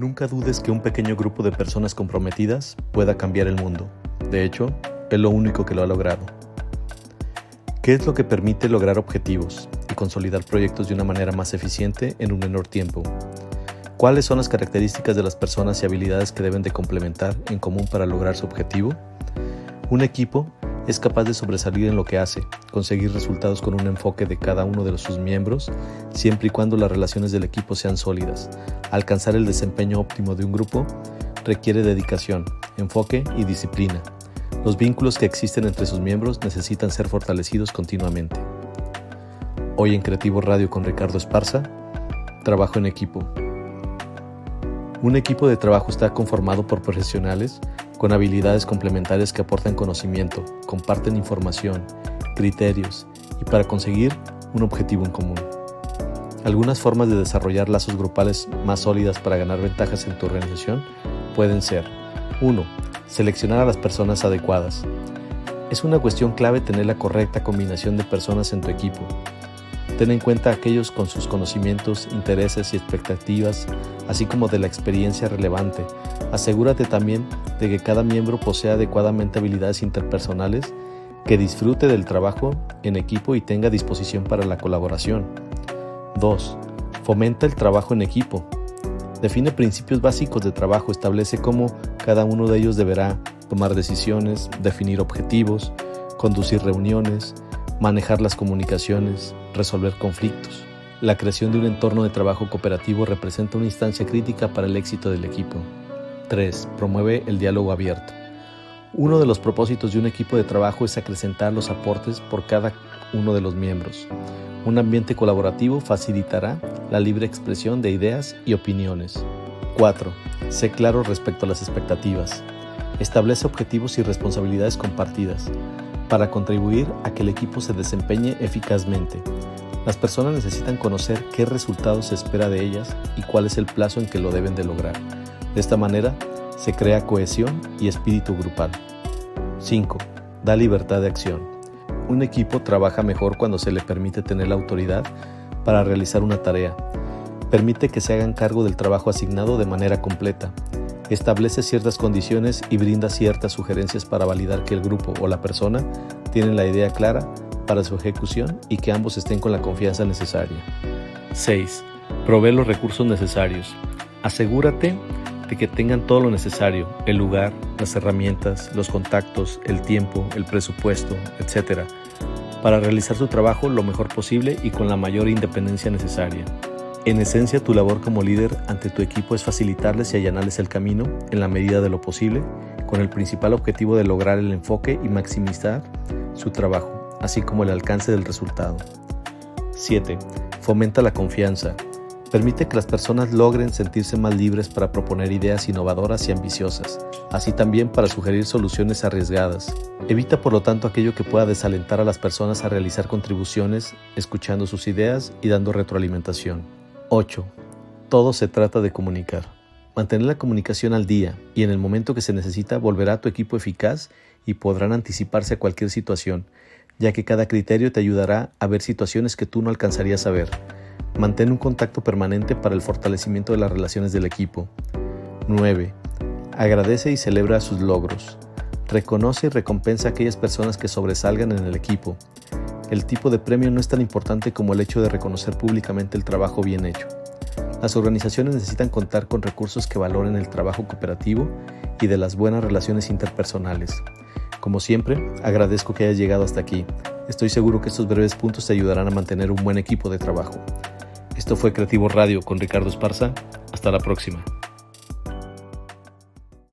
Nunca dudes que un pequeño grupo de personas comprometidas pueda cambiar el mundo. De hecho, es lo único que lo ha logrado. ¿Qué es lo que permite lograr objetivos y consolidar proyectos de una manera más eficiente en un menor tiempo? ¿Cuáles son las características de las personas y habilidades que deben de complementar en común para lograr su objetivo? Un equipo es capaz de sobresalir en lo que hace, conseguir resultados con un enfoque de cada uno de sus miembros, siempre y cuando las relaciones del equipo sean sólidas. Alcanzar el desempeño óptimo de un grupo requiere dedicación, enfoque y disciplina. Los vínculos que existen entre sus miembros necesitan ser fortalecidos continuamente. Hoy en Creativo Radio con Ricardo Esparza, trabajo en equipo. Un equipo de trabajo está conformado por profesionales con habilidades complementarias que aportan conocimiento, comparten información, criterios y para conseguir un objetivo en común. Algunas formas de desarrollar lazos grupales más sólidas para ganar ventajas en tu organización pueden ser 1. Seleccionar a las personas adecuadas. Es una cuestión clave tener la correcta combinación de personas en tu equipo. Ten en cuenta a aquellos con sus conocimientos, intereses y expectativas, así como de la experiencia relevante. Asegúrate también de que cada miembro posea adecuadamente habilidades interpersonales, que disfrute del trabajo en equipo y tenga disposición para la colaboración. 2. Fomenta el trabajo en equipo. Define principios básicos de trabajo, establece cómo cada uno de ellos deberá tomar decisiones, definir objetivos, conducir reuniones, manejar las comunicaciones, resolver conflictos. La creación de un entorno de trabajo cooperativo representa una instancia crítica para el éxito del equipo. 3. Promueve el diálogo abierto. Uno de los propósitos de un equipo de trabajo es acrecentar los aportes por cada uno de los miembros. Un ambiente colaborativo facilitará la libre expresión de ideas y opiniones. 4. Sé claro respecto a las expectativas. Establece objetivos y responsabilidades compartidas para contribuir a que el equipo se desempeñe eficazmente. Las personas necesitan conocer qué resultados se espera de ellas y cuál es el plazo en que lo deben de lograr. De esta manera, se crea cohesión y espíritu grupal. 5. Da libertad de acción. Un equipo trabaja mejor cuando se le permite tener la autoridad para realizar una tarea. Permite que se hagan cargo del trabajo asignado de manera completa establece ciertas condiciones y brinda ciertas sugerencias para validar que el grupo o la persona tienen la idea clara para su ejecución y que ambos estén con la confianza necesaria. 6. Provee los recursos necesarios. Asegúrate de que tengan todo lo necesario, el lugar, las herramientas, los contactos, el tiempo, el presupuesto, etc., para realizar su trabajo lo mejor posible y con la mayor independencia necesaria. En esencia, tu labor como líder ante tu equipo es facilitarles y allanarles el camino en la medida de lo posible, con el principal objetivo de lograr el enfoque y maximizar su trabajo, así como el alcance del resultado. 7. Fomenta la confianza. Permite que las personas logren sentirse más libres para proponer ideas innovadoras y ambiciosas, así también para sugerir soluciones arriesgadas. Evita por lo tanto aquello que pueda desalentar a las personas a realizar contribuciones, escuchando sus ideas y dando retroalimentación. 8. Todo se trata de comunicar. Mantener la comunicación al día y en el momento que se necesita volverá a tu equipo eficaz y podrán anticiparse a cualquier situación, ya que cada criterio te ayudará a ver situaciones que tú no alcanzarías a ver. Mantén un contacto permanente para el fortalecimiento de las relaciones del equipo. 9. Agradece y celebra sus logros. Reconoce y recompensa a aquellas personas que sobresalgan en el equipo. El tipo de premio no es tan importante como el hecho de reconocer públicamente el trabajo bien hecho. Las organizaciones necesitan contar con recursos que valoren el trabajo cooperativo y de las buenas relaciones interpersonales. Como siempre, agradezco que hayas llegado hasta aquí. Estoy seguro que estos breves puntos te ayudarán a mantener un buen equipo de trabajo. Esto fue Creativo Radio con Ricardo Esparza. Hasta la próxima.